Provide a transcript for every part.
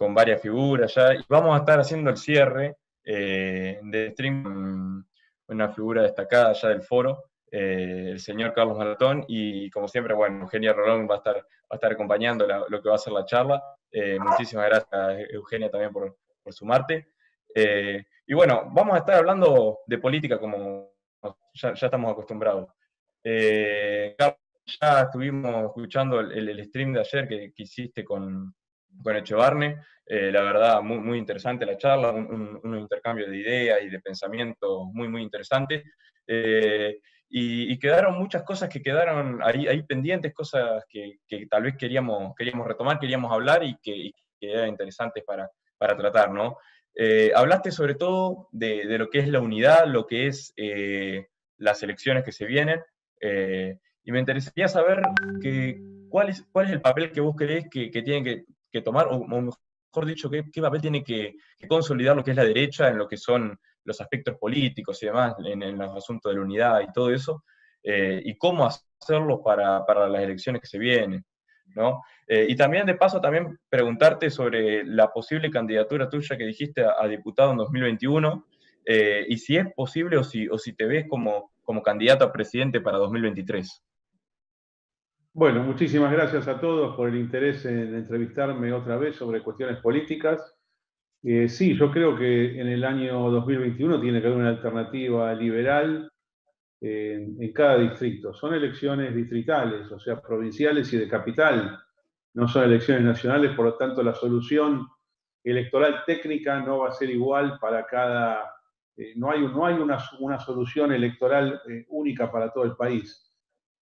con varias figuras ya. Y vamos a estar haciendo el cierre de stream una figura destacada ya del foro, el señor Carlos Maratón, y como siempre, bueno, Eugenia Rolón va a estar, va a estar acompañando lo que va a ser la charla. muchísimas gracias, Eugenia, también por, por sumarte. y bueno, vamos a estar hablando de política como ya, ya estamos acostumbrados. Carlos, ya estuvimos escuchando el, stream de ayer que, hiciste con, con Echevarne. Eh, la verdad, muy, muy interesante la charla, un, intercambio de ideas y de pensamientos muy, muy interesante. Eh, y, quedaron muchas cosas que quedaron ahí, ahí pendientes, cosas que, que, tal vez queríamos, queríamos retomar, queríamos hablar y que, eran interesantes para, para tratar, ¿no? Eh, hablaste sobre todo de, de, lo que es la unidad, lo que es las elecciones que se vienen. Y me interesaría saber que, cuál, es, cuál es el papel que vos creés que, que tienen que, tomar, o, mejor dicho, qué, qué papel tiene que, consolidar lo que es la derecha en lo que son los aspectos políticos y demás, en, los asuntos de la unidad y todo eso, eh, y cómo hacerlo para, para, las elecciones que se vienen. ¿no? Eh, y también, de paso, también preguntarte sobre la posible candidatura tuya que dijiste a, diputado en 2021, eh, y si es posible o si, o si te ves como, como candidato a presidente para 2023. Bueno, muchísimas gracias a todos por el interés en entrevistarme otra vez sobre cuestiones políticas. Eh, sí, yo creo que en el año 2021 tiene que haber una alternativa liberal en, cada distrito. Son elecciones distritales, o sea, provinciales y de capital. No son elecciones nacionales, por lo tanto la solución electoral técnica no va a ser igual para cada... Eh, no hay, no hay una, una solución electoral eh, única para todo el país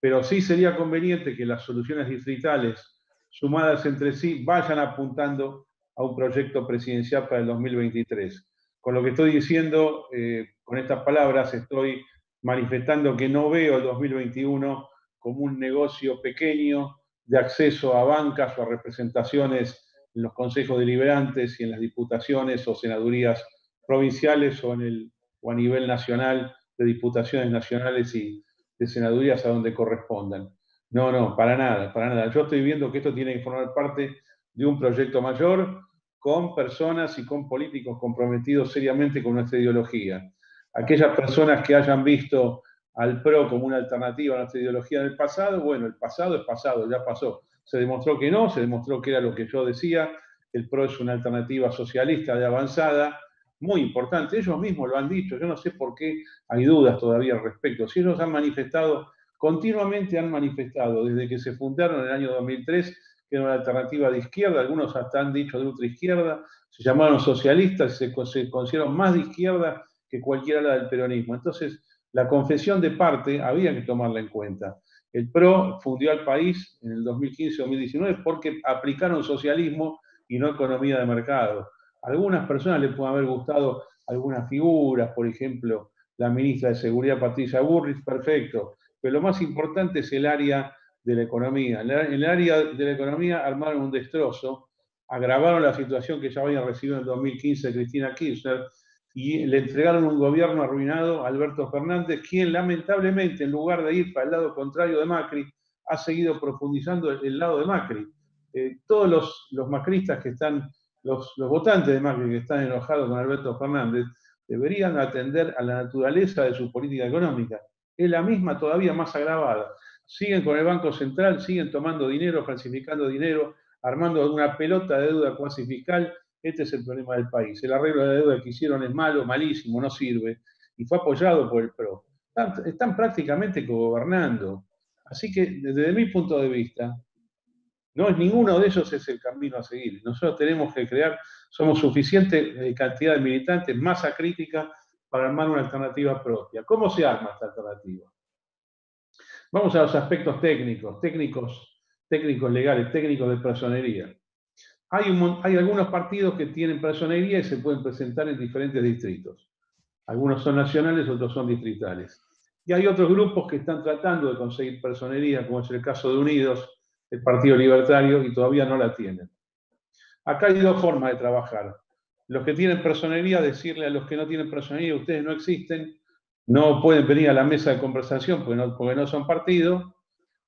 pero sí sería conveniente que las soluciones distritales sumadas entre sí vayan apuntando a un proyecto presidencial para el 2023. Con lo que estoy diciendo, eh, con estas palabras, estoy manifestando que no veo el 2021 como un negocio pequeño de acceso a bancas o a representaciones en los consejos deliberantes y en las diputaciones o senadurías provinciales o, en el, o a nivel nacional de diputaciones nacionales y, de senadurías a donde correspondan. No, no, para nada, para nada. Yo estoy viendo que esto tiene que formar parte de un proyecto mayor con personas y con políticos comprometidos seriamente con nuestra ideología. Aquellas personas que hayan visto al PRO como una alternativa a nuestra ideología del pasado, bueno, el pasado es pasado, ya pasó. Se demostró que no, se demostró que era lo que yo decía, el PRO es una alternativa socialista de avanzada, muy importante. Ellos mismos lo han dicho, yo no sé por qué hay dudas todavía al respecto. Si ellos han manifestado, continuamente han manifestado, desde que se fundaron en el año 2003, que era una alternativa de izquierda, algunos hasta han dicho de ultraizquierda, se llamaron socialistas se, se consideraron más de izquierda que cualquier ala del peronismo. Entonces, la confesión de parte había que tomarla en cuenta. El PRO fundió al país en el 2015-2019 porque aplicaron socialismo y no economía de mercado algunas personas les pueden haber gustado algunas figuras, por ejemplo, la ministra de Seguridad Patricia Burris, perfecto, pero lo más importante es el área de la economía. En el área de la economía armaron un destrozo, agravaron la situación que ya había recibido en el 2015 Cristina Kirchner y le entregaron un gobierno arruinado a Alberto Fernández, quien lamentablemente, en lugar de ir para el lado contrario de Macri, ha seguido profundizando el, lado de Macri. Eh, todos los, los macristas que están los, votantes de Macri que están enojados con Alberto Fernández deberían atender a la naturaleza de su política económica. Es la misma, todavía más agravada. Siguen con el Banco Central, siguen tomando dinero, falsificando dinero, armando una pelota de deuda cuasi fiscal. Este es el problema del país. El arreglo de deuda que hicieron es malo, malísimo, no sirve. Y fue apoyado por el PRO. Están, están prácticamente gobernando. Así que, desde mi punto de vista, no, ninguno de ellos es el camino a seguir. Nosotros tenemos que crear, somos suficiente cantidad de militantes, masa crítica para armar una alternativa propia. ¿Cómo se arma esta alternativa? Vamos a los aspectos técnicos, técnicos, técnicos legales, técnicos de personería. Hay, hay algunos partidos que tienen personería y se pueden presentar en diferentes distritos. Algunos son nacionales, otros son distritales. Y hay otros grupos que están tratando de conseguir personería, como es el caso de Unidos, el Partido Libertario y todavía no la tienen. Acá hay dos formas de trabajar. Los que tienen personería, decirle a los que no tienen personería, ustedes no existen, no pueden venir a la mesa de conversación porque no, porque no son partido,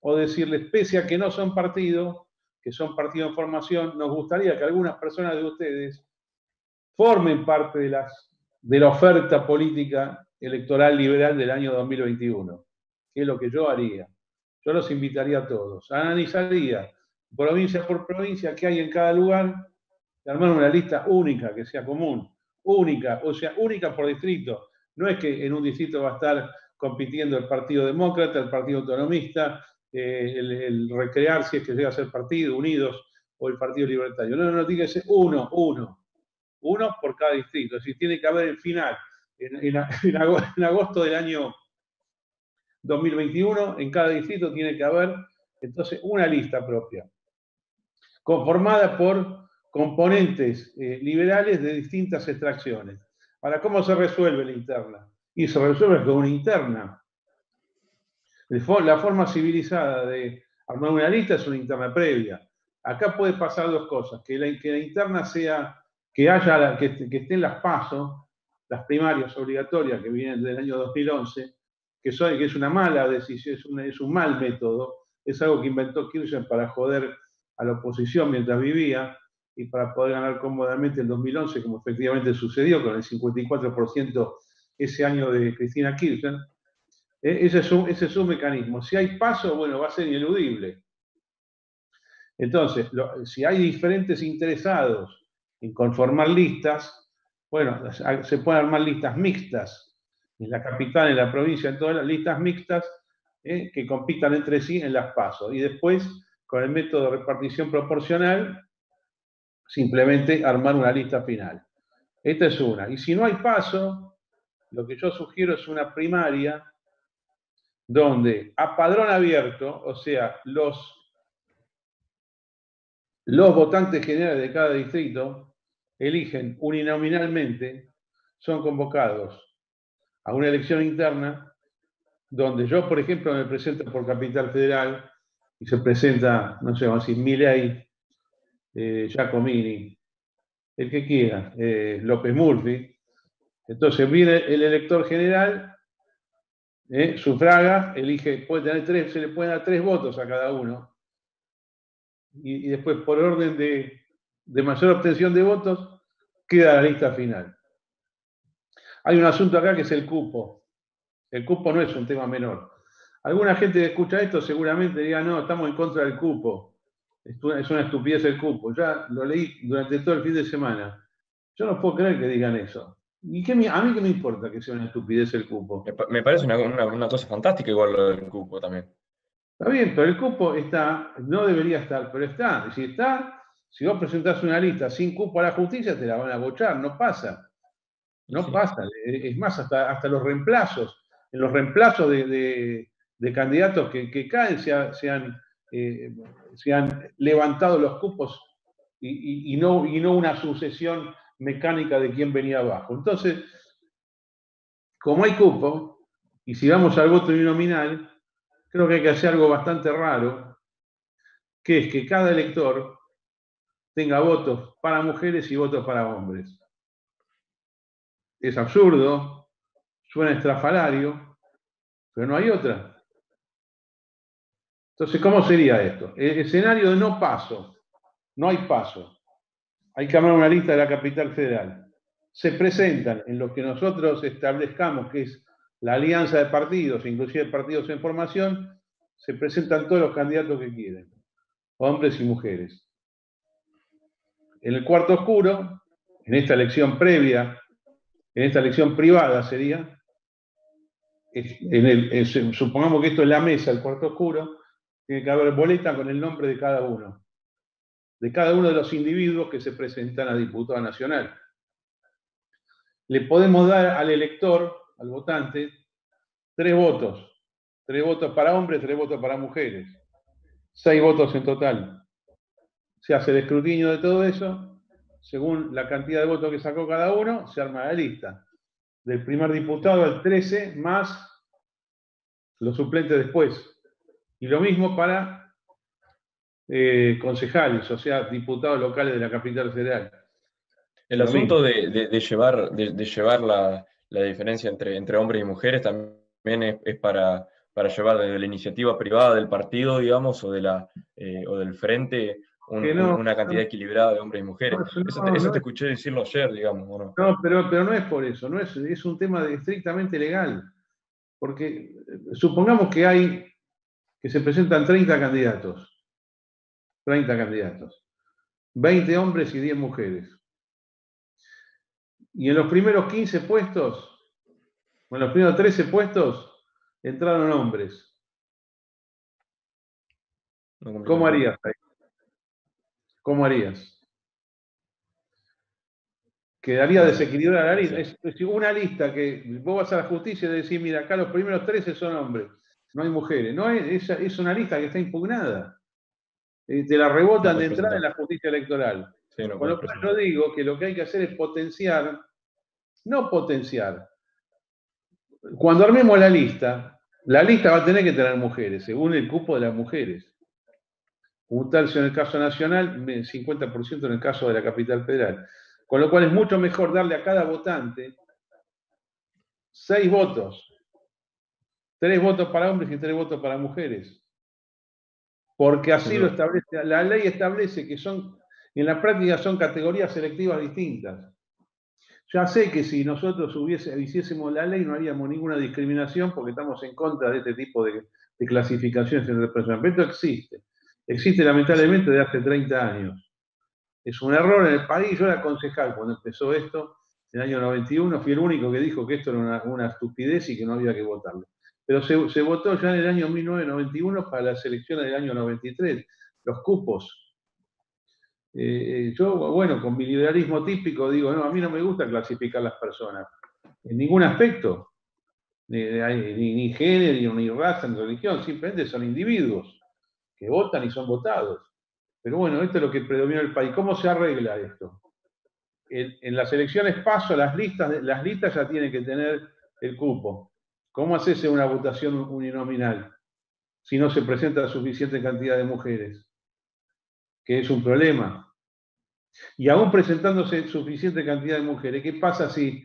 o decirles, pese a que no son partido, que son partidos en formación, nos gustaría que algunas personas de ustedes formen parte de, de la oferta política electoral liberal del año 2021, que es lo que yo haría. Yo los invitaría a todos. Analizaría provincia por provincia qué hay en cada lugar, armar una lista única, que sea común, única, o sea, única por distrito. No es que en un distrito va a estar compitiendo el Partido Demócrata, el Partido Autonomista, eh, el, Recrear, si es que llega a ser Partido Unidos o el Partido Libertario. No, no, no, tiene que ser uno, uno. Uno por cada distrito. Es decir, tiene que haber el final, en, agosto del año 2021, en cada distrito tiene que haber entonces una lista propia, conformada por componentes eh, liberales de distintas extracciones. Ahora, ¿cómo se resuelve la interna? Y se resuelve con una interna. La forma civilizada de armar una lista es una interna previa. Acá puede pasar dos cosas, que la, interna sea, que haya, que, que estén las pasos, las primarias obligatorias que vienen del año 2011, que, son, que es una mala decisión, es un, es un mal método, es algo que inventó Kirchner para joder a la oposición mientras vivía y para poder ganar cómodamente en 2011, como efectivamente sucedió con el 54% ese año de Cristina Kirchner. Eh, ese, es un, ese es un mecanismo. Si hay paso, bueno, va a ser ineludible. Entonces, si hay diferentes interesados en conformar listas, bueno, se pueden armar listas mixtas en la capital, en la provincia, en todas las listas mixtas eh, que compitan entre sí en las pasos. Y después, con el método de repartición proporcional, simplemente armar una lista final. Esta es una. Y si no hay paso, lo que yo sugiero es una primaria donde a padrón abierto, o sea, los, los votantes generales de cada distrito eligen uninominalmente, son convocados a una elección interna donde yo, por ejemplo, me presento por Capital Federal y se presenta, no sé, vamos a decir, Milei, eh, Giacomini, el que quiera, eh, López Murphy. Entonces viene el elector general, eh, sufraga, elige, puede tener tres, se le pueden dar tres votos a cada uno. Y, y después, por orden de, de mayor obtención de votos, queda la lista final. Hay un asunto acá que es el cupo. El cupo no es un tema menor. Alguna gente que escucha esto seguramente diga, no, estamos en contra del cupo. Es una estupidez el cupo. Ya lo leí durante todo el fin de semana. Yo no puedo creer que digan eso. ¿Y qué, a mí qué me importa que sea una estupidez el cupo? Me parece una, una cosa fantástica igual lo del cupo también. Está bien, pero el cupo está, no debería estar, pero está. Si está, si vos presentás una lista sin cupo a la justicia, te la van a bochar, no pasa. No pasa. Es más, hasta, hasta los reemplazos, en los reemplazos de, candidatos que, caen se, han, eh, se, han, levantado los cupos y, no, y no una sucesión mecánica de quién venía abajo. Entonces, como hay cupo, y si vamos al voto uninominal, creo que hay que hacer algo bastante raro, que es que cada elector tenga votos para mujeres y votos para hombres. Es absurdo, suena estrafalario, pero no hay otra. Entonces, ¿cómo sería esto? El escenario de no paso, no hay paso. Hay que armar una lista de la capital federal. Se presentan en lo que nosotros establezcamos, que es la alianza de partidos, inclusive partidos en formación, se presentan todos los candidatos que quieren, hombres y mujeres. En el cuarto oscuro, en esta elección previa, en esta elección privada sería, supongamos que esto es la mesa, el cuarto oscuro, tiene que haber boleta con el nombre de cada uno, de cada uno de los individuos que se presentan a diputado nacional. Le podemos dar al elector, al votante, tres votos, tres votos para hombres, tres votos para mujeres, seis votos en total se hace el escrutinio de todo eso, según la cantidad de votos que sacó cada uno, se arma la lista. Del primer diputado al 13, más los suplentes después. Y lo mismo para eh, concejales, o sea, diputados locales de la capital federal. El asunto de, llevar, de, llevar la, diferencia entre, entre hombres y mujeres también es, para, para, llevar desde la iniciativa privada del partido, digamos, o, de la, eh, o del frente una cantidad equilibrada de hombres y mujeres. eso, te, escuché decirlo ayer, digamos. no? No, pero, pero no es por eso, no es, es un tema estrictamente legal. Porque eh, supongamos que hay, que se presentan 30 candidatos, 30 candidatos, 20 hombres y 10 mujeres. Y en los primeros 15 puestos, o en los primeros 13 puestos, entraron hombres. ¿Cómo harías ahí? ¿Cómo harías? Quedaría desequilibrada la lista. Es, una lista que vos vas a la justicia y decís, mira, acá los primeros 13 son hombres, no hay mujeres. No es, es una lista que está impugnada. Eh, te la rebotan de entrada en la justicia electoral. Con lo cual yo digo que lo que hay que hacer es potenciar, no potenciar. Cuando armemos la lista, la lista va a tener que tener mujeres, según el cupo de las mujeres un tercio en el caso nacional, 50% en el caso de la capital federal. Con lo cual es mucho mejor darle a cada votante seis votos, tres votos para hombres y tres votos para mujeres. Porque así lo establece, la ley establece que son, en la práctica son categorías selectivas distintas. Ya sé que si nosotros hubiese, hiciésemos la ley no haríamos ninguna discriminación porque estamos en contra de este tipo de, de clasificaciones en el personal. Pero esto existe existe lamentablemente de hace 30 años. Es un error en el país. Yo era concejal cuando empezó esto, en el año 91, fui el único que dijo que esto era una, estupidez y que no había que votarlo. Pero se, votó ya en el año 1991 para las elecciones del año 93, los cupos. Eh, eh, yo, bueno, con mi liberalismo típico digo, no, a mí no me gusta clasificar las personas, en ningún aspecto, ni, ni, ni género, ni raza, ni religión, simplemente son individuos que votan y son votados. Pero bueno, esto es lo que predomina en el país. ¿Cómo se arregla esto? En, las elecciones paso, las listas, las listas ya tienen que tener el cupo. ¿Cómo haces una votación uninominal si no se presenta suficiente cantidad de mujeres? Que es un problema. Y aún presentándose suficiente cantidad de mujeres, ¿qué pasa si,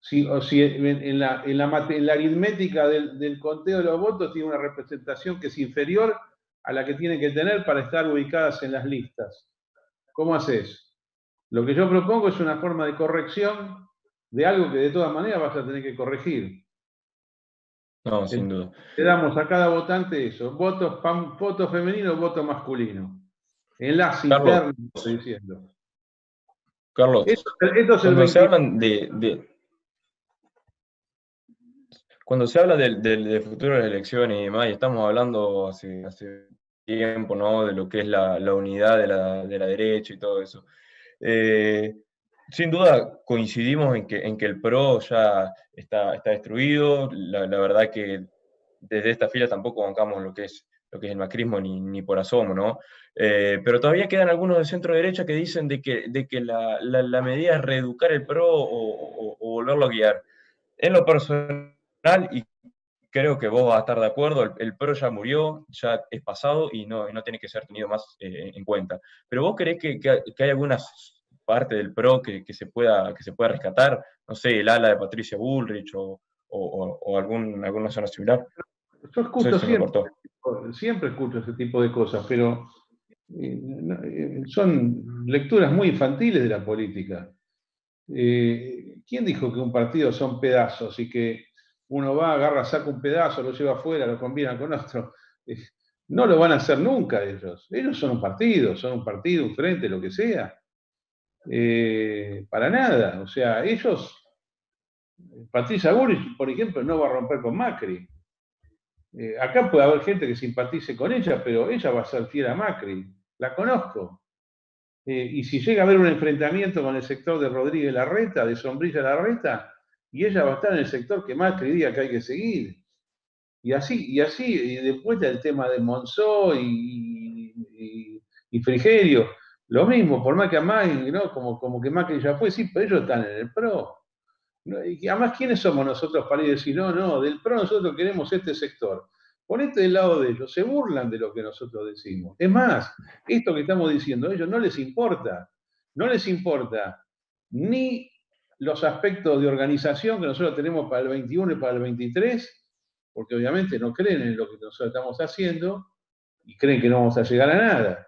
si, si en, la, en, la, aritmética del, del conteo de los votos tiene una representación que es inferior a la que tienen que tener para estar ubicadas en las listas. ¿Cómo haces? Lo que yo propongo es una forma de corrección de algo que de todas maneras vas a tener que corregir. No, sin duda. Le damos a cada votante eso, voto, voto femenino, voto masculino. Enlace interno, estoy diciendo. Carlos, cuando se hablan de, cuando se habla del, del, futuro de las elecciones y demás, y estamos hablando hace, hace tiempo, ¿no? De lo que es la, unidad de la, de la, derecha y todo eso. Eh, sin duda coincidimos en que, el PRO ya está, destruido. La, la, verdad que desde esta fila tampoco bancamos lo que es, lo que es el macrismo ni, por asomo, ¿no? Eh, pero todavía quedan algunos de centro derecha que dicen de que, la, medida es reeducar el PRO o, o, o volverlo a guiar. En lo personal, y creo que vos vas a estar de acuerdo, el, PRO ya murió, ya es pasado y no, no tiene que ser tenido más eh, en cuenta. Pero vos creés que, que, hay algunas parte del PRO que, que, se pueda, que se pueda rescatar, no sé, el ala de Patricia Bullrich o, o, algún, alguna zona similar. Yo escucho siempre, siempre escucho ese tipo de cosas, pero eh, eh, son lecturas muy infantiles de la política. ¿Quién dijo que un partido son pedazos y que uno va, agarra, saca un pedazo, lo lleva afuera, lo combina con otro. No lo van a hacer nunca ellos. Ellos son un partido, son un partido, un frente, lo que sea. Eh, para nada. O sea, ellos, Patricia Bullrich, por ejemplo, no va a romper con Macri. Eh, acá puede haber gente que simpatice con ella, pero ella va a ser fiel a Macri. La conozco. Eh, y si llega a haber un enfrentamiento con el sector de Rodríguez Larreta, de Sombrilla Larreta, y ella va a estar en el sector que más creía que hay que seguir. Y así, y así, y después del tema de Monzó y, y, Frigerio, lo mismo, por más que a Macri, ¿no? Como, como que Macri ya fue, sí, pero ellos están en el PRO. Y además, ¿quiénes somos nosotros para ir a decir, no, no, del PRO nosotros queremos este sector? Ponete del lado de ellos, se burlan de lo que nosotros decimos. Es más, esto que estamos diciendo, a ellos no les importa, no les importa ni los aspectos de organización que nosotros tenemos para el 21 y para el 23, porque obviamente no creen en lo que nosotros estamos haciendo y creen que no vamos a llegar a nada.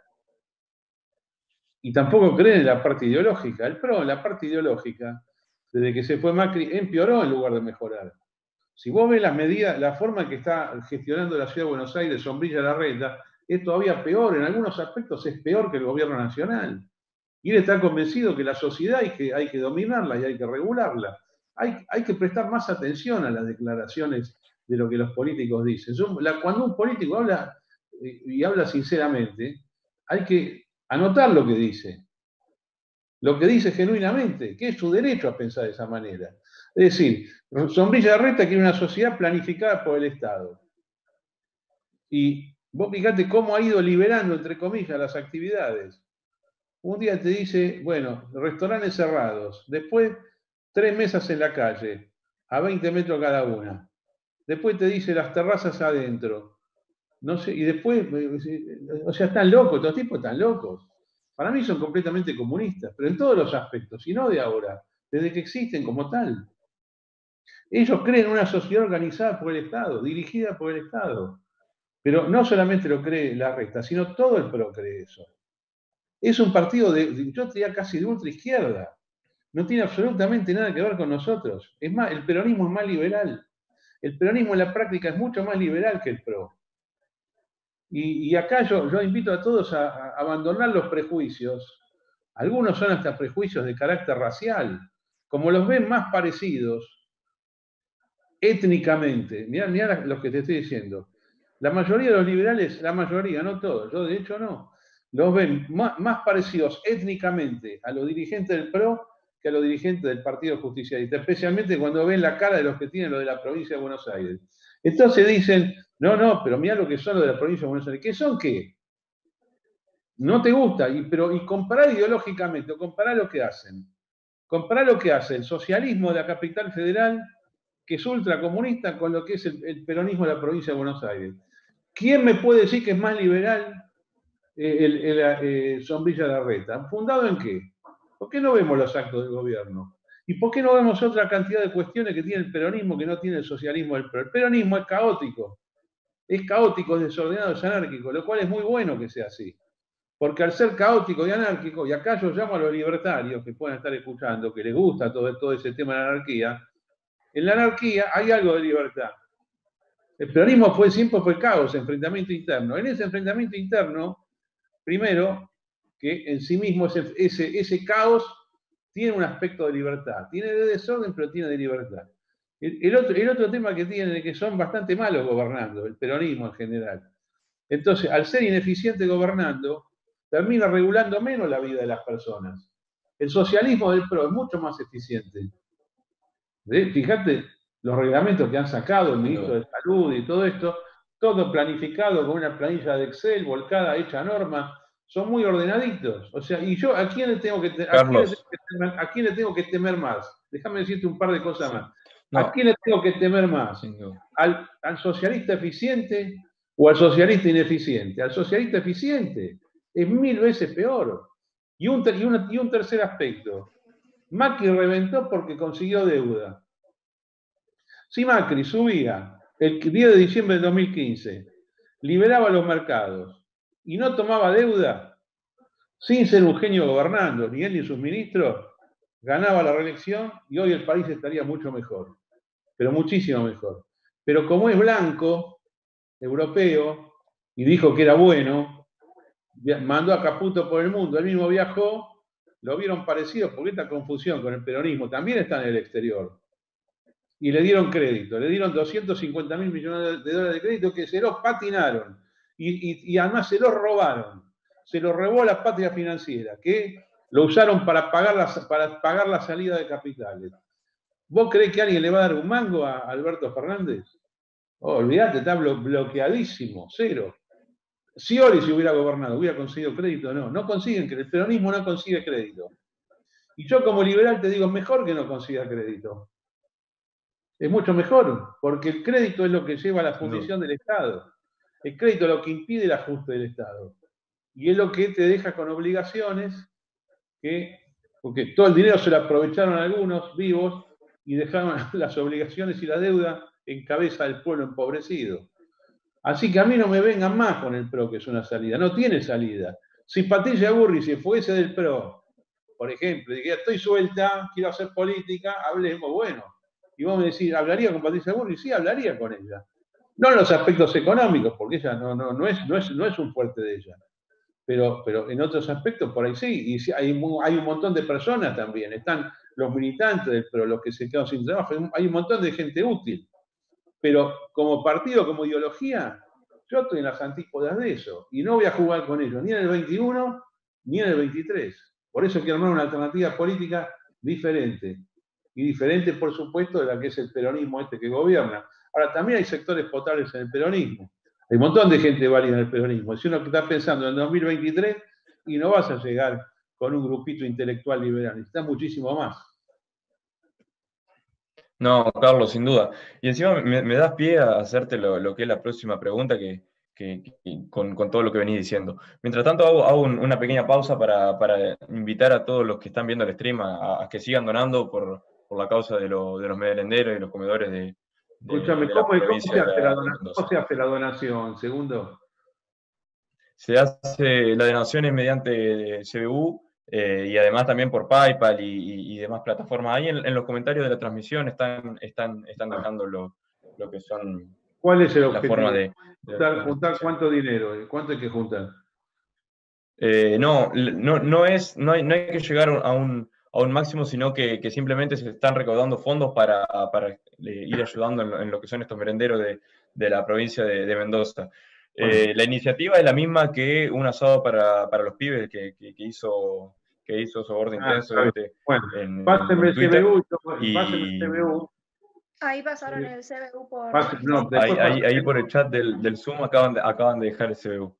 y tampoco creen en la parte ideológica. El PRO, en la parte ideológica, desde que se fue Macri, empeoró en lugar de mejorar. Si vos ves las medidas, la forma en que está gestionando la ciudad de Buenos Aires, sombrilla la renta, es todavía peor, en algunos aspectos es peor que el gobierno nacional. Y él está convencido que la sociedad hay que, hay que dominarla y hay que regularla. Hay, hay que prestar más atención a las declaraciones de lo que los políticos dicen. Cuando un político habla eh, y habla sinceramente, hay que anotar lo que dice. Lo que dice genuinamente, que es su derecho a pensar de esa manera. Es decir, Sombrilla Reta quiere una sociedad planificada por el Estado. Y vos fíjate cómo ha ido liberando, entre comillas, las actividades. Un día te dice, bueno, restaurantes cerrados, después tres mesas en la calle, a 20 metros cada una. Después te dice las terrazas adentro. No sé, y después, o sea, están locos, estos tipos están locos. Para mí son completamente comunistas, pero en todos los aspectos, y no de ahora, desde que existen como tal. Ellos creen en una sociedad organizada por el Estado, dirigida por el Estado. Pero no solamente lo cree la resta, sino todo el PRO cree eso. Es un partido de, yo diría casi de ultra izquierda. No tiene absolutamente nada que ver con nosotros. Es más, el peronismo es más liberal. El peronismo en la práctica es mucho más liberal que el PRO. Y, acá yo, invito a todos a, abandonar los prejuicios. Algunos son hasta prejuicios de carácter racial. Como los ven más parecidos étnicamente, mirá, mirá los que te estoy diciendo. La mayoría de los liberales, la mayoría, no todos, yo de hecho no, los ven más, parecidos étnicamente a los dirigentes del PRO que a los dirigentes del Partido Justicialista, especialmente cuando ven la cara de los que tienen lo de la provincia de Buenos Aires. Entonces dicen, no, no, pero mira lo que son los de la provincia de Buenos Aires. ¿Qué son qué? No te gusta, y, pero y comparar ideológicamente, comparar lo que hacen. Comparar lo que hace el socialismo de la capital federal, que es ultracomunista, con lo que es el, peronismo de la provincia de Buenos Aires. ¿Quién me puede decir que es más liberal el, eh, Sombrilla de Reta. ¿Fundado en qué? ¿Por qué no vemos los actos del gobierno? ¿Y por qué no vemos otra cantidad de cuestiones que tiene el peronismo que no tiene el socialismo El peronismo es caótico. Es caótico, es desordenado, es anárquico, lo cual es muy bueno que sea así. Porque al ser caótico y anárquico, y acá yo llamo a los libertarios que pueden estar escuchando, que les gusta todo, todo ese tema de la anarquía, en la anarquía hay algo de libertad. El peronismo fue siempre fue caos, enfrentamiento interno. En ese enfrentamiento interno Primero, que en sí mismo ese, ese, caos tiene un aspecto de libertad. Tiene de desorden, pero tiene de libertad. El, otro, el otro tema que tiene es que son bastante malos gobernando, el peronismo en general. Entonces, al ser ineficiente gobernando, termina regulando menos la vida de las personas. El socialismo del PRO es mucho más eficiente. Fíjate los reglamentos que han sacado el ministro de Salud y todo esto, todo planificado con una planilla de Excel, volcada, hecha a norma, son muy ordenaditos. O sea, y yo, ¿a quién le tengo que, a quién le tengo que, temer, más? Déjame decirte un par de cosas más. ¿A quién le tengo que temer más? ¿Al, socialista eficiente o al socialista ineficiente? Al socialista eficiente. Es mil veces peor. Y un, y, y un tercer aspecto. Macri reventó porque consiguió deuda. Si Macri subía el 10 de diciembre de 2015, liberaba los mercados y no tomaba deuda, sin ser un genio gobernando, ni él ni sus ministros, ganaba la reelección y hoy el país estaría mucho mejor, pero muchísimo mejor. Pero como es blanco, europeo, y dijo que era bueno, mandó a Caputo por el mundo, él mismo viajó, lo vieron parecido, porque esta confusión con el peronismo también está en el exterior y le dieron crédito, le dieron 250 mil millones de dólares de crédito que se los patinaron y, además se los robaron. Se los robó la patria financiera, que lo usaron para pagar, la, para pagar la salida de capitales. ¿Vos creés que alguien le va a dar un mango a Alberto Fernández? Oh, olvídate, está bloqueadísimo, cero. Si Ori se hubiera gobernado, hubiera conseguido crédito, no, no consiguen, que el peronismo no consigue crédito. Y yo como liberal te digo, mejor que no consiga crédito es mucho mejor, porque el crédito es lo que lleva a la fundición del Estado. El crédito es lo que impide el ajuste del Estado. Y es lo que te deja con obligaciones que, porque todo el dinero se lo aprovecharon algunos vivos y dejaron las obligaciones y la deuda en cabeza del pueblo empobrecido. Así que a mí no me vengan más con el PRO, que es una salida. No tiene salida. Si Patricia Burri se fuese del PRO, por ejemplo, y estoy suelta, quiero hacer política, hablemos, bueno. Y vos me decís, ¿hablaría con Patricia Burri? Sí, hablaría con ella. No en los aspectos económicos, porque ella no, no, no, es, no, es, no es un fuerte de ella. Pero, pero en otros aspectos por ahí sí. Y hay, hay un montón de personas también. Están los militantes, pero los que se quedan sin trabajo. Hay un montón de gente útil. Pero como partido, como ideología, yo estoy en las antípodas de eso. Y no voy a jugar con ellos, ni en el 21, ni en el 23. Por eso quiero armar una alternativa política diferente. Y diferente, por supuesto, de la que es el peronismo este que gobierna. Ahora, también hay sectores potables en el peronismo. Hay un montón de gente válida en el peronismo. Si uno está pensando en 2023 y no vas a llegar con un grupito intelectual liberal, necesitas muchísimo más. No, Carlos, sin duda. Y encima me, das pie a hacerte lo, que es la próxima pregunta que, con, todo lo que venís diciendo. Mientras tanto, hago, una pequeña pausa para, invitar a todos los que están viendo el stream a, que sigan donando por, la causa de, de los merenderos y los comedores de, Escúchame, ¿cómo, se hace la donación? Segundo. Se hace la donación mediante CBU eh, y además también por PayPal y, demás plataformas. Ahí en, los comentarios de la transmisión están, están, están dejando lo, que son. ¿Cuál es el objetivo? La forma de, juntar, cuánto dinero, ¿cuánto hay que juntar? Eh, no, no, no, es, no, hay, no hay que llegar a un, a un máximo, sino que, simplemente se están recaudando fondos para, ir ayudando en lo, que son estos merenderos de, la provincia de, Mendoza. Eh, la iniciativa es la misma que un asado para, los pibes que, hizo que hizo Soborno ah, Intenso. Este, bueno, en, pásenme el CBU, y... el CBU. Ahí pasaron el CBU por... ahí, por el chat del, Zoom acaban de, acaban de dejar el CBU.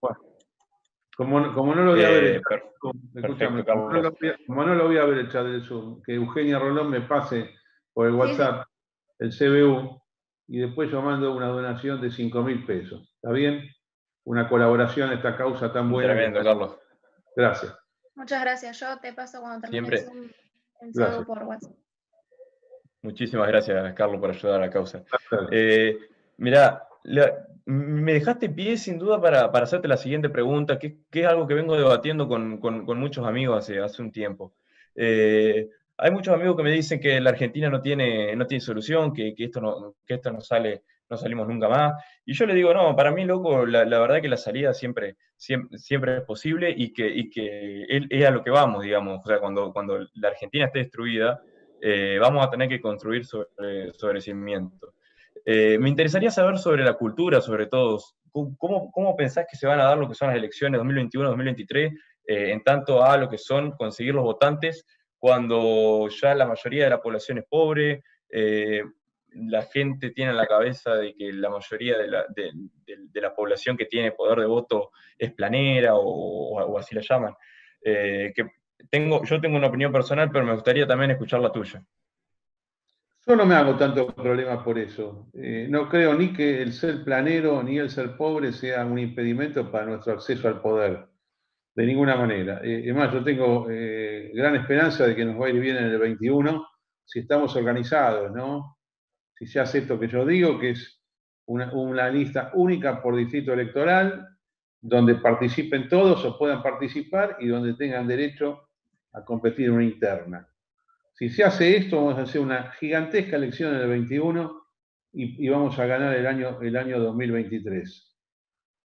Como, no lo voy a ver, el chat, como, no lo voy a, ver el chat del Zoom, que Eugenia Rolón me pase por el WhatsApp el CBU y después yo mando una donación de 5 mil pesos. ¿Está bien? Una colaboración a esta causa tan buena. Tremendo, Carlos. Gracias. Muchas gracias. Yo te paso cuando termine Siempre. el CBU por WhatsApp. Muchísimas gracias, Carlos, por ayudar a la causa. Eh, mira, me dejaste pie sin duda para, hacerte la siguiente pregunta, que, es algo que vengo debatiendo con, muchos amigos hace, hace un tiempo. Eh, hay muchos amigos que me dicen que la Argentina no tiene, no tiene solución, que, esto, no, que esto no sale, no salimos nunca más. Y yo le digo, no, para mí, loco, la, verdad que la salida siempre, siempre, es posible y que, y que es a lo que vamos, digamos. O sea, cuando, cuando la Argentina esté destruida, eh, vamos a tener que construir sobre, sobre cimiento. Eh, me interesaría saber sobre la cultura, sobre todo. ¿Cómo, ¿Cómo, pensás que se van a dar lo que son las elecciones 2021-2023 eh, en tanto a lo que son conseguir los votantes cuando ya la mayoría de la población es pobre? Eh, la gente tiene en la cabeza de que la mayoría de la, de, la población que tiene poder de voto es planera o, así la llaman. que tengo, yo tengo una opinión personal, pero me gustaría también escuchar la tuya. Yo no me hago tanto problema por eso. Eh, no creo ni que el ser planero ni el ser pobre sea un impedimento para nuestro acceso al poder. De ninguna manera. Eh, es más, yo tengo eh, gran esperanza de que nos va a ir bien en el 21 si estamos organizados, ¿no? Si se hace esto que yo digo, que es una, una lista única por distrito electoral, donde participen todos o puedan participar y donde tengan derecho a competir en una interna. Si se hace esto, vamos a hacer una gigantesca elección en el 21 y, vamos a ganar el año, el año 2023.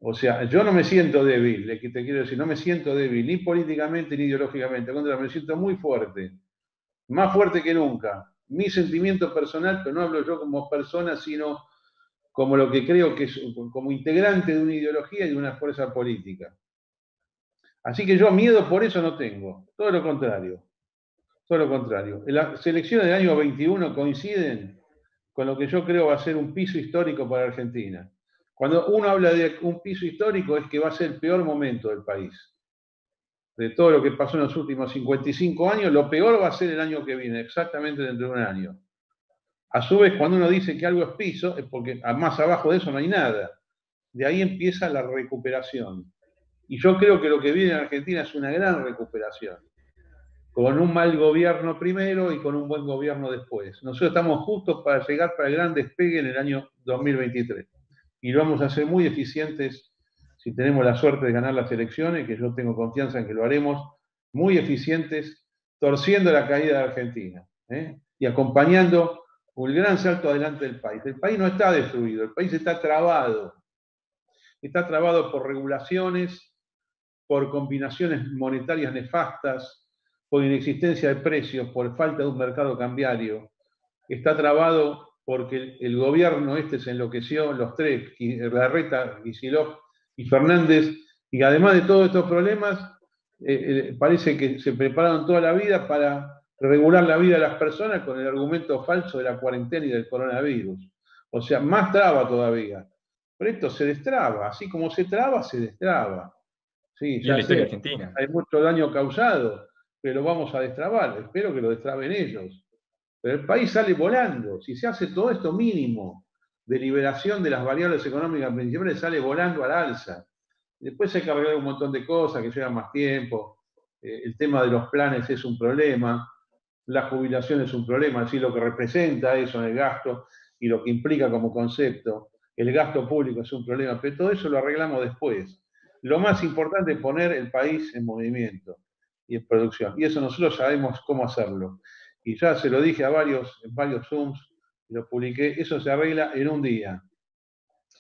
O sea, yo no me siento débil, te quiero decir, no me siento débil, ni políticamente ni ideológicamente, me siento muy fuerte, más fuerte que nunca. Mi sentimiento personal, pero no hablo yo como persona, sino como lo que creo que es como integrante de una ideología y de una fuerza política. Así que yo miedo por eso no tengo, todo lo contrario. Todo lo contrario. Las elecciones del año 21 coinciden con lo que yo creo va a ser un piso histórico para Argentina. Cuando uno habla de un piso histórico es que va a ser el peor momento del país. De todo lo que pasó en los últimos 55 años, lo peor va a ser el año que viene, exactamente dentro de un año. A su vez, cuando uno dice que algo es piso, es porque más abajo de eso no hay nada. De ahí empieza la recuperación. Y yo creo que lo que viene en Argentina es una gran recuperación con un mal gobierno primero y con un buen gobierno después. Nosotros estamos justos para llegar para el gran despegue en el año 2023 y lo vamos a hacer muy eficientes si tenemos la suerte de ganar las elecciones, que yo tengo confianza en que lo haremos, muy eficientes, torciendo la caída de Argentina ¿eh? y acompañando un gran salto adelante del país. El país no está destruido, el país está trabado. Está trabado por regulaciones, por combinaciones monetarias nefastas, por inexistencia de precios, por falta de un mercado cambiario. Está trabado porque el, gobierno este se enloqueció, los tres, Larreta, Guisilov y Fernández, y además de todos estos problemas, eh, eh, parece que se prepararon toda la vida para regular la vida de las personas con el argumento falso de la cuarentena y del coronavirus. O sea, más traba todavía. Pero esto se destraba, así como se traba, se destraba. Sí, ya Argentina. Hay mucho daño causado, pero vamos a destrabar. Espero que lo destraben ellos. Pero el país sale volando. Si se hace todo esto mínimo de liberación de las variables económicas principales, sale volando al alza. Después hay que arreglar un montón de cosas que llevan más tiempo. Eh, el tema de los planes es un problema. La jubilación es un problema, así lo que representa eso en el gasto y lo que implica como concepto. El gasto público es un problema, pero todo eso lo arreglamos después. Lo más importante es poner el país en movimiento y en producción. Y eso nosotros sabemos cómo hacerlo. Y ya se lo dije a varios, en varios Zooms, lo publiqué, eso se arregla en un día.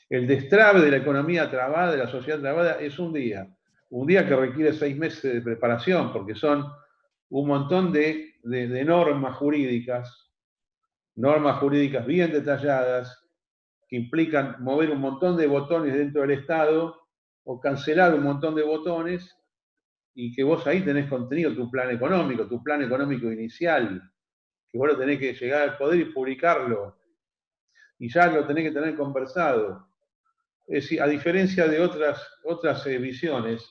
El destrabe de la economía trabada, de la sociedad trabada, es un día. Un día que requiere seis meses de preparación, porque son un montón de, de normas jurídicas, normas jurídicas bien detalladas, que implican mover un montón de botones dentro del Estado o cancelar un montón de botones y que vos ahí tenés contenido tu plan económico, tu plan económico inicial, que vos lo tenés que llegar al poder y publicarlo. Y ya lo tenés que tener conversado. Es decir, a diferencia de otras, otras eh, visiones,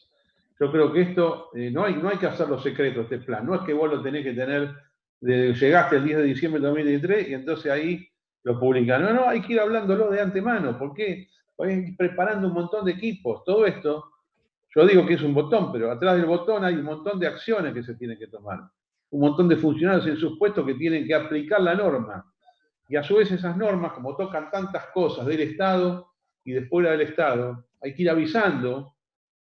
yo creo que esto eh, no, hay, no hay que hacerlo secreto, este plan. No es que vos lo tenés que tener, de, llegaste el 10 de diciembre de 2023 y entonces ahí lo publican. No, no, hay que ir hablándolo de antemano. ¿Por qué? preparando un montón de equipos. Todo esto, yo digo que es un botón, pero atrás del botón hay un montón de acciones que se tienen que tomar. Un montón de funcionarios en sus puestos que tienen que aplicar la norma. Y a su vez esas normas, como tocan tantas cosas del Estado y de fuera del Estado, hay que ir avisando,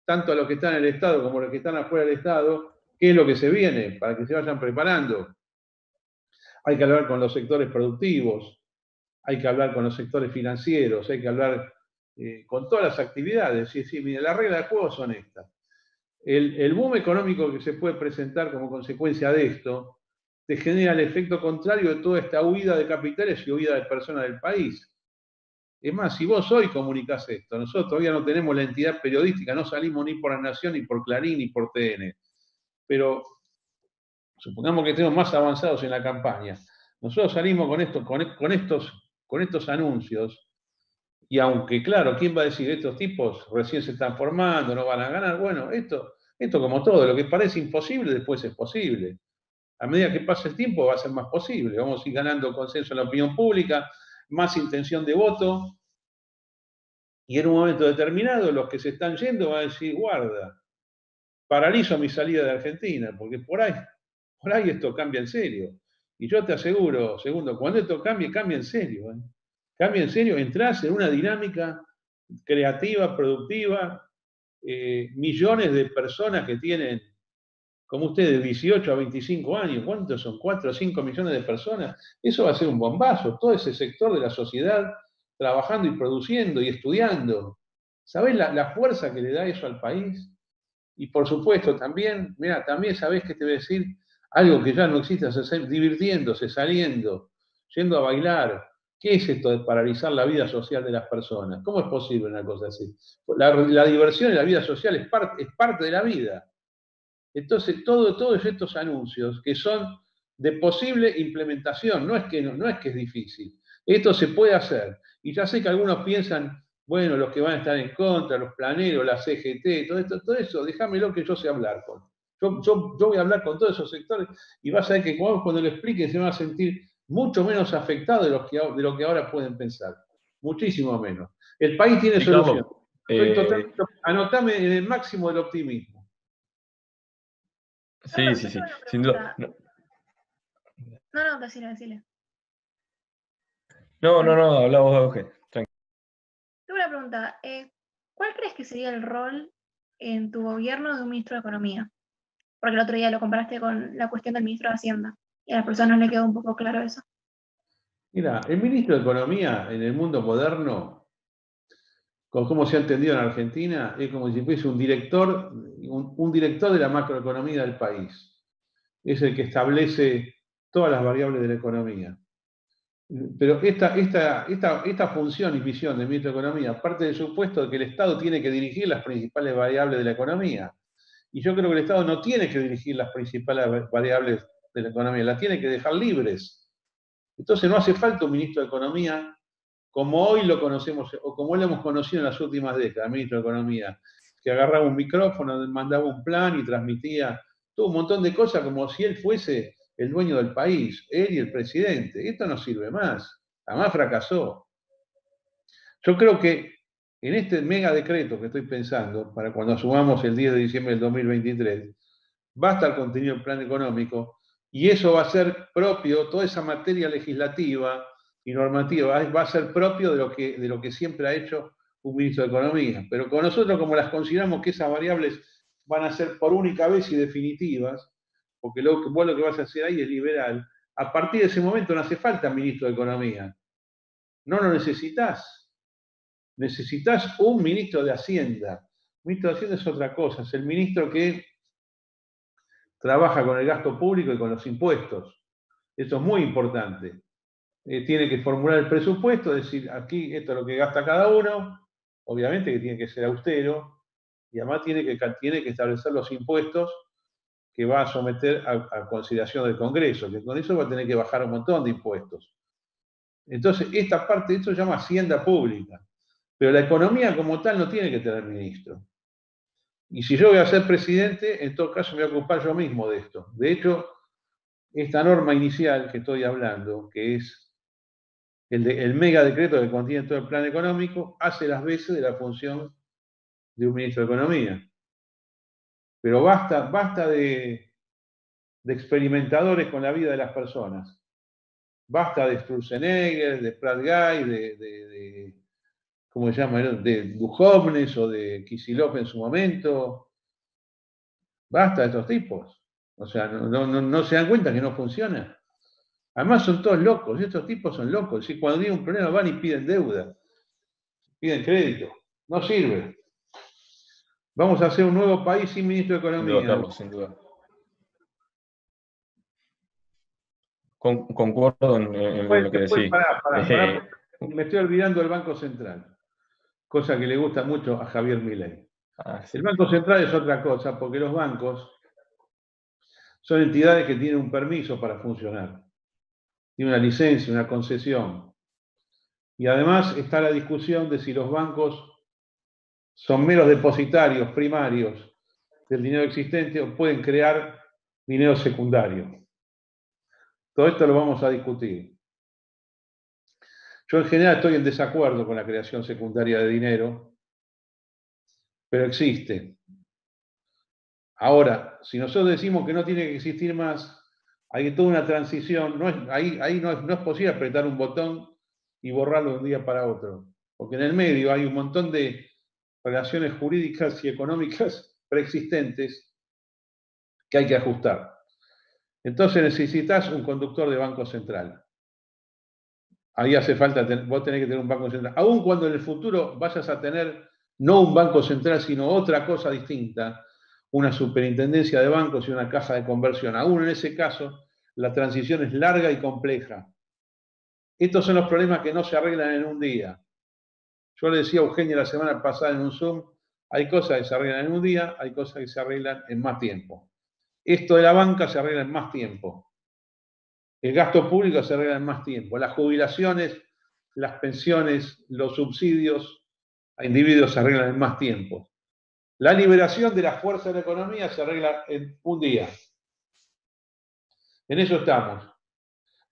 tanto a los que están en el Estado como a los que están afuera del Estado, qué es lo que se viene, para que se vayan preparando. Hay que hablar con los sectores productivos, hay que hablar con los sectores financieros, hay que hablar eh, con todas las actividades. Sí, sí, mira, las reglas de juego son estas. El, boom económico que se puede presentar como consecuencia de esto te genera el efecto contrario de toda esta huida de capitales y huida de personas del país. Es más, si vos hoy comunicás esto, nosotros todavía no tenemos la entidad periodística, no salimos ni por La Nación, ni por Clarín, ni por TN. Pero supongamos que estemos más avanzados en la campaña. Nosotros salimos con, esto, con, estos, con estos anuncios y aunque, claro, ¿quién va a decir estos tipos recién se están formando, no van a ganar? Bueno, esto, esto como todo, lo que parece imposible después es posible. A medida que pase el tiempo va a ser más posible. Vamos a ir ganando consenso en la opinión pública, más intención de voto. Y en un momento determinado los que se están yendo van a decir, guarda, paralizo mi salida de Argentina, porque por ahí, por ahí esto cambia en serio. Y yo te aseguro, segundo, cuando esto cambie, cambia en serio. ¿eh? Cambia en serio, entras en una dinámica creativa, productiva, eh, millones de personas que tienen, como ustedes, 18 a 25 años, ¿cuántos son? 4 o 5 millones de personas. Eso va a ser un bombazo, todo ese sector de la sociedad trabajando y produciendo y estudiando. ¿Sabés la, fuerza que le da eso al país? Y por supuesto también, mira, también sabés que te voy a decir algo que ya no existe, divirtiéndose, saliendo, yendo a bailar, ¿Qué es esto de paralizar la vida social de las personas? ¿Cómo es posible una cosa así? La, diversión y la vida social es parte, es parte de la vida. Entonces, todo, todos estos anuncios que son de posible implementación, no es, que, no, es que es difícil. Esto se puede hacer. Y ya sé que algunos piensan, bueno, los que van a estar en contra, los planeros, la CGT, todo, esto, todo eso, déjamelo que yo sé hablar con. Yo, yo, voy a hablar con todos esos sectores y vas a ver que cuando lo expliquen se van a sentir mucho menos afectado de lo que, de lo que ahora pueden pensar. Muchísimo menos. El país tiene solución. Eh, anotame en el máximo del optimismo. Sí, sí, sí, sin duda. No, no, no decile. No, no, no, hablamos de Tengo una pregunta. Eh, ¿cuál crees que sería el rol en tu gobierno de un ministro de Economía? Porque el otro día lo comparaste con la cuestión del ministro de Hacienda y a las personas le quedó un poco claro eso. Mira, el ministro de Economía en el mundo moderno, como se ha entendido en Argentina, es como si fuese un director, un, director de la macroeconomía del país. Es el que establece todas las variables de la economía. Pero esta, esta, esta, esta función y visión del ministro de Economía parte del supuesto de que el Estado tiene que dirigir las principales variables de la economía. Y yo creo que el Estado no tiene que dirigir las principales variables de la economía, las tiene que dejar libres. Entonces no hace falta un ministro de Economía como hoy lo conocemos, o como lo hemos conocido en las últimas décadas, ministro de Economía, que agarraba un micrófono, mandaba un plan y transmitía todo un montón de cosas como si él fuese el dueño del país, él y el presidente. Esto no sirve más, jamás fracasó. Yo creo que en este mega decreto que estoy pensando, para cuando asumamos el 10 de diciembre del 2023, basta el contenido del plan económico y eso va a ser propio, toda esa materia legislativa y normativa va a ser propio de lo que, de lo que siempre ha hecho un ministro de Economía. Pero con nosotros, como las consideramos que esas variables van a ser por única vez y definitivas, porque lo vos lo que vas a hacer ahí es liberal, a partir de ese momento no hace falta ministro de Economía. No lo necesitas. Necesitas un ministro de Hacienda. Un ministro de Hacienda es otra cosa, es el ministro que trabaja con el gasto público y con los impuestos. Eso es muy importante. Eh, tiene que formular el presupuesto, decir, aquí esto es lo que gasta cada uno, obviamente que tiene que ser austero, y además tiene que, tiene que establecer los impuestos que va a someter a, consideración del Congreso, que con eso va a tener que bajar un montón de impuestos. Entonces, esta parte, esto se llama hacienda pública, pero la economía como tal no tiene que tener ministro. Y si yo voy a ser presidente, en todo caso me voy a ocupar yo mismo de esto. De hecho, esta norma inicial que estoy hablando, que es el, el mega decreto que contiene todo el plan económico, hace las veces de la función de un ministro de Economía. Pero basta, basta de, experimentadores con la vida de las personas. Basta de Sturzenegger, de Pratt Guy, de, de, ¿cómo se llama? De Duhovnes o de Kisilov en su momento. Basta de estos tipos. O sea, no, no, se dan cuenta que no funciona. Además son todos locos, estos tipos son locos. Si cuando tienen un problema van y piden deuda, piden crédito. No sirve. Vamos a hacer un nuevo país sin ministro de Economía. sin duda. concuerdo en, lo que decís. Eh, me estoy olvidando del Banco Central, cosa que le gusta mucho a Javier Milei. Ah, el Banco Central es otra cosa, porque los bancos son entidades que tienen un permiso para funcionar. Tienen una licencia, una concesión. Y además está la discusión de si los bancos son meros depositarios primarios del dinero existente o pueden crear dinero secundario. Todo esto lo vamos a discutir. Yo en general estoy en desacuerdo con la creación secundaria de dinero, pero existe. Ahora, si nosotros decimos que no tiene que existir más, hay toda una transición, es, ahí, no, no es posible apretar un botón y borrarlo de un día para otro, porque en el medio hay un montón de relaciones jurídicas y económicas preexistentes que hay que ajustar. Entonces necesitas un conductor de banco central. Ahí hace falta, vos tenés que tener un banco central. Aun cuando en el futuro vayas a tener no un banco central, sino otra cosa distinta, una superintendencia de bancos y una caja de conversión. Aún en ese caso, la transición es larga y compleja. Estos son los problemas que no se arreglan en un día. Yo le decía a Eugenia la semana pasada en un Zoom, hay cosas que se arreglan en un día, hay cosas que se arreglan en más tiempo. Esto de la banca se arregla en más tiempo. El gasto público se arregla en más tiempo. Las jubilaciones, las pensiones, los subsidios a individuos se arreglan en más tiempo. La liberación de la fuerza de la economía se arregla en un día. En eso estamos.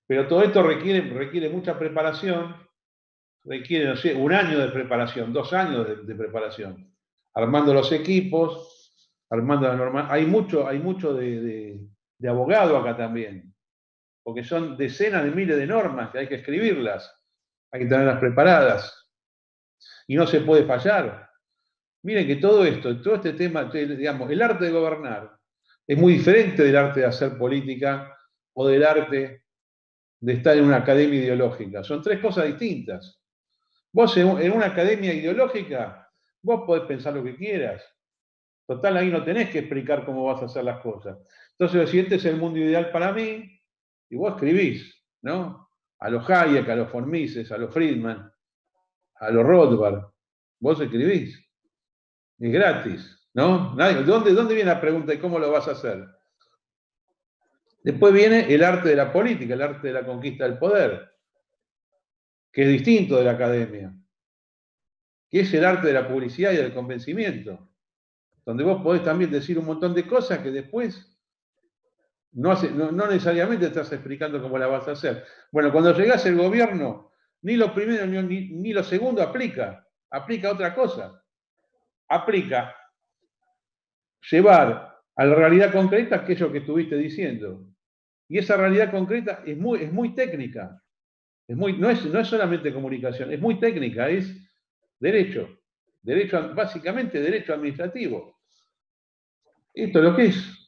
Pero todo esto requiere, requiere mucha preparación, requiere, no sé, un año de preparación, dos años de, preparación, armando los equipos, armando la norma. Hay mucho, hay mucho de, abogado acá también, porque son decenas de miles de normas que hay que escribirlas, hay que tenerlas preparadas. Y no se puede fallar. Miren que todo esto, todo este tema, digamos, el arte de gobernar es muy diferente del arte de hacer política o del arte de estar en una academia ideológica. Son tres cosas distintas. Vos en una academia ideológica, vos podés pensar lo que quieras. Total, ahí no tenés que explicar cómo vas a hacer las cosas. Entonces, si este es el mundo ideal para mí, y vos escribís, ¿no? A los Hayek, a los Formises, a los Friedman, a los Rothbard, vos escribís. Es gratis, ¿no? ¿Dónde, ¿Dónde viene la pregunta y cómo lo vas a hacer? Después viene el arte de la política, el arte de la conquista del poder, que es distinto de la academia, que es el arte de la publicidad y del convencimiento, donde vos podés también decir un montón de cosas que después no, necesariamente estás explicando cómo la vas a hacer. Bueno, cuando llegás al gobierno, ni lo primero ni, ni lo segundo aplica, aplica otra cosa. Aplica llevar a la realidad concreta aquello que estuviste diciendo. Y esa realidad concreta es muy, es muy técnica. Es muy, no, es, no es solamente comunicación, es muy técnica, es derecho. derecho básicamente derecho administrativo. Esto es lo que es.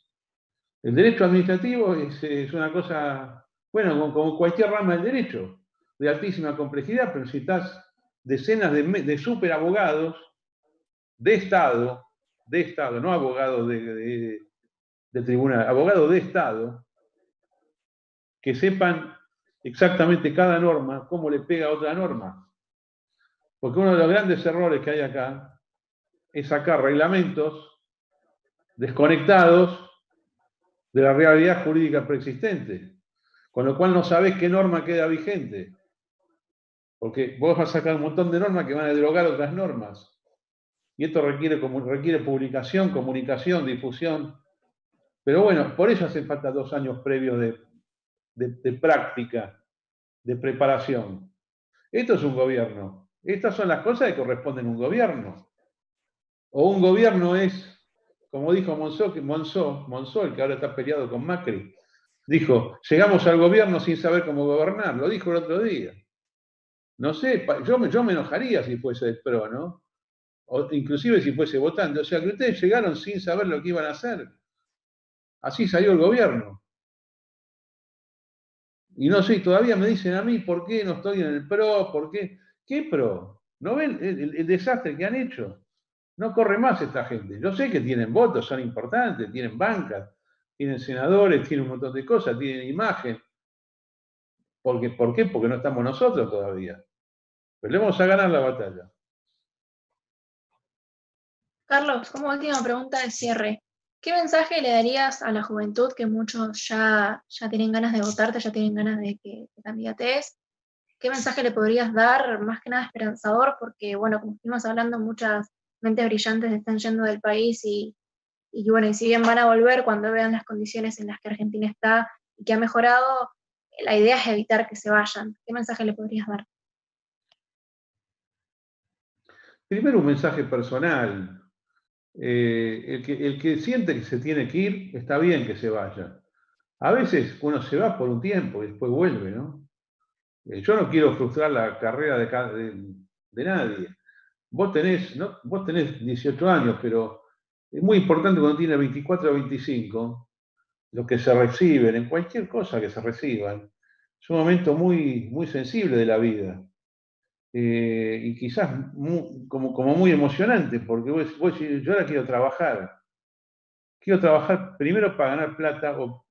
El derecho administrativo es, una cosa, bueno, como, cualquier rama del derecho, de altísima complejidad, pero necesitas decenas de, de super abogados de Estado, de Estado, no abogados de, de, tribunal, abogados de Estado, que sepan exactamente cada norma, cómo le pega a otra norma. Porque uno de los grandes errores que hay acá es sacar reglamentos desconectados de la realidad jurídica preexistente, con lo cual no sabés qué norma queda vigente, porque vos vas a sacar un montón de normas que van a derogar otras normas. Y esto requiere, requiere publicación, comunicación, difusión. Pero bueno, por eso hace falta dos años previos de, de práctica, de preparación. Esto es un gobierno. Estas son las cosas que corresponden a un gobierno. O un gobierno es como dijo Monzó, que Monzó, el que ahora está peleado con Macri, dijo, llegamos al gobierno sin saber cómo gobernar, lo dijo el otro día. No sé, yo me, enojaría si fuese el PRO, ¿no? O inclusive si fuese votando. O sea, que ustedes llegaron sin saber lo que iban a hacer. Así salió el gobierno. Y no sé, todavía me dicen a mí, ¿por qué no estoy en el PRO? ¿Por qué? ¿Qué PRO? ¿No ven el desastre que han hecho? No corre más esta gente. Yo sé que tienen votos, son importantes, tienen bancas, tienen senadores, tienen un montón de cosas, tienen imagen. Porque, ¿Por qué? Porque no estamos nosotros todavía. Pero le vamos a ganar la batalla. Carlos, como última pregunta de cierre, ¿qué mensaje le darías a la juventud que muchos ya, ya tienen ganas de votarte, ya tienen ganas de que te candidates? ¿Qué mensaje le podrías dar, más que nada esperanzador? Porque, bueno, como estuvimos hablando, muchas mentes brillantes están yendo del país y, bueno, y si bien van a volver cuando vean las condiciones en las que Argentina está y que ha mejorado, la idea es evitar que se vayan. ¿Qué mensaje le podrías dar? Primero un mensaje personal. Eh, el, que, el que siente que se tiene que ir, está bien que se vaya. A veces uno se va por un tiempo y después vuelve, ¿no? Eh, yo no quiero frustrar la carrera de nadie vos tenés, ¿no? vos tenés 18 años, pero es muy importante cuando tiene 24 o 25, lo que se reciben, en cualquier cosa que se reciban, es un momento muy, muy sensible de la vida. Eh, y quizás como, como, muy emocionante, porque vos, yo ahora quiero trabajar. Quiero trabajar primero para ganar plata, o,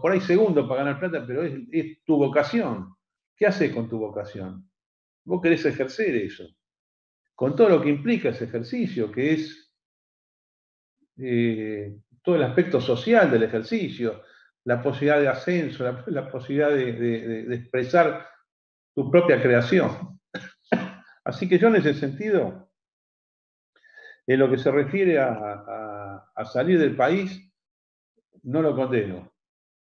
por ahí segundo para ganar plata, pero es, es tu vocación. ¿Qué haces con tu vocación? Vos querés ejercer eso con todo lo que implica ese ejercicio, que es eh, todo el aspecto social del ejercicio, la posibilidad de ascenso, la, posibilidad de, expresar tu propia creación. Así que yo en ese sentido, en lo que se refiere a, salir del país, no lo condeno.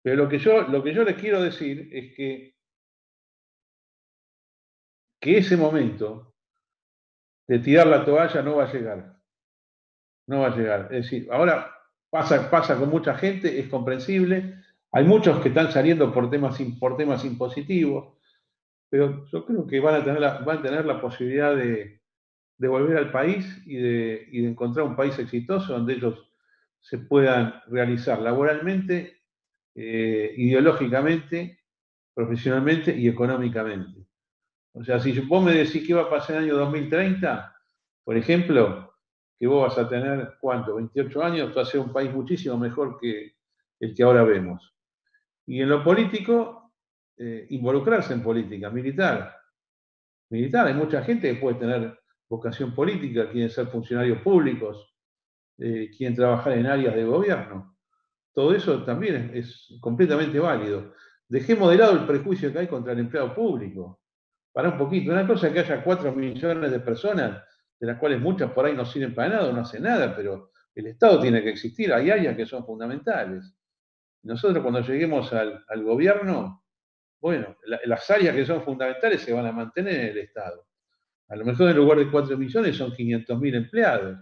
Pero lo que yo, lo que yo les quiero decir es que, que ese momento de tirar la toalla no va a llegar. No va a llegar. Es decir, ahora pasa, pasa con mucha gente, es comprensible. Hay muchos que están saliendo por temas, por temas impositivos, pero yo creo que van a tener la, van a tener la posibilidad de, de volver al país y de, encontrar un país exitoso donde ellos se puedan realizar laboralmente, eh, ideológicamente, profesionalmente y económicamente. O sea, si vos me decís qué va a pasar en el año 2030, por ejemplo, que vos vas a tener, ¿cuánto? 28 años, va a ser un país muchísimo mejor que el que ahora vemos. Y en lo político, eh, involucrarse en política, militar. Militar, hay mucha gente que puede tener vocación política, quieren ser funcionarios públicos, eh, quieren trabajar en áreas de gobierno. Todo eso también es, completamente válido. Dejemos de lado el prejuicio que hay contra el empleado público. Para un poquito. Una cosa es que haya cuatro millones de personas, de las cuales muchas por ahí no sirven para nada, no hacen nada, pero el Estado tiene que existir. Hay áreas que son fundamentales. Nosotros cuando lleguemos al, gobierno, bueno, las áreas que son fundamentales se van a mantener en el Estado. A lo mejor en lugar de 4 millones son 500.000 empleados,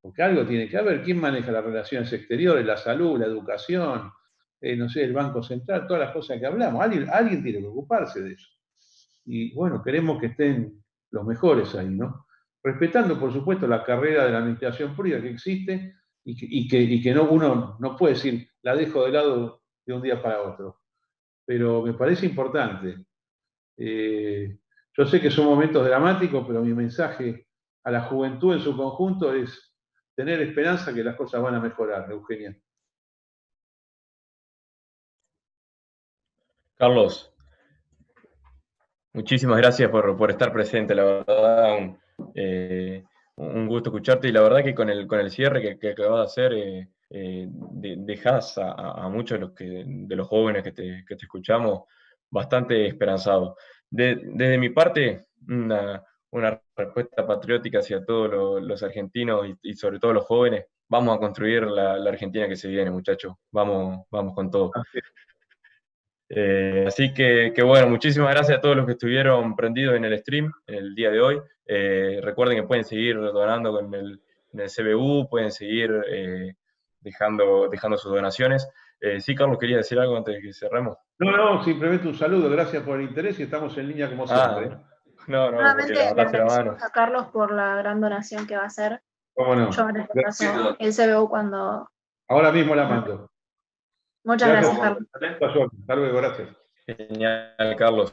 porque algo tiene que haber. ¿Quién maneja las relaciones exteriores, la salud, la educación, eh, no sé, el Banco Central, todas las cosas que hablamos? Alguien, alguien tiene que ocuparse de eso. Y bueno, queremos que estén los mejores ahí, ¿no? Respetando, por supuesto, la carrera de la administración pública que existe y que, y que, no, uno no puede decir, la dejo de lado de un día para otro. Pero me parece importante. Eh, yo sé que son momentos dramáticos, pero mi mensaje a la juventud en su conjunto es tener esperanza que las cosas van a mejorar, Eugenia. Carlos, muchísimas gracias por, estar presente, la verdad, un, eh, gusto escucharte y la verdad que con el, con el cierre que, que acabas de hacer, eh, eh, dejas a, muchos de los, de los jóvenes que te, que te escuchamos bastante esperanzados desde mi parte, una, respuesta patriótica hacia todos los, argentinos y, sobre todo los jóvenes. Vamos a construir la, Argentina que se viene, muchachos. Vamos, vamos con todo. Eh, así que, bueno, muchísimas gracias a todos los que estuvieron prendidos en el stream el día de hoy. Eh, recuerden que pueden seguir donando con el, en el CBU, pueden seguir eh, dejando, dejando sus donaciones. Eh, sí, Carlos, quería decir algo antes de que cerremos. No, no, simplemente un saludo, gracias por el interés y estamos en línea como ah, siempre. no, no, Nuevamente agradecemos a Carlos por la gran donación que va a hacer. ¿Cómo no? Yo en este caso, el CBU cuando... Ahora mismo la mando. Muchas gracias, Carlos. Hasta luego, gracias. Genial, Carlos.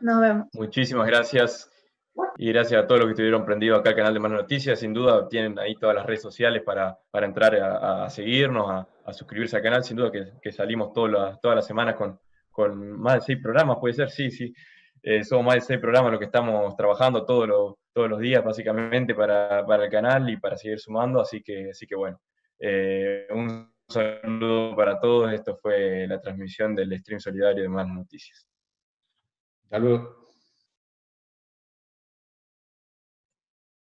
Nos vemos. Muchísimas gracias. Y gracias a todos los que estuvieron prendidos acá al canal de Más Noticias. Sin duda tienen ahí todas las redes sociales para, para entrar a, seguirnos, a, suscribirse al canal. Sin duda que, salimos todas las, todas las semanas con, con más de seis programas, puede ser, sí, sí. Eh, somos más de seis programas los que estamos trabajando todos todos los días básicamente para, para, el canal y para seguir sumando. Así que, así que bueno, eh, un saludo para todos. Esto fue la transmisión del stream solidario de Más Noticias. Saludos.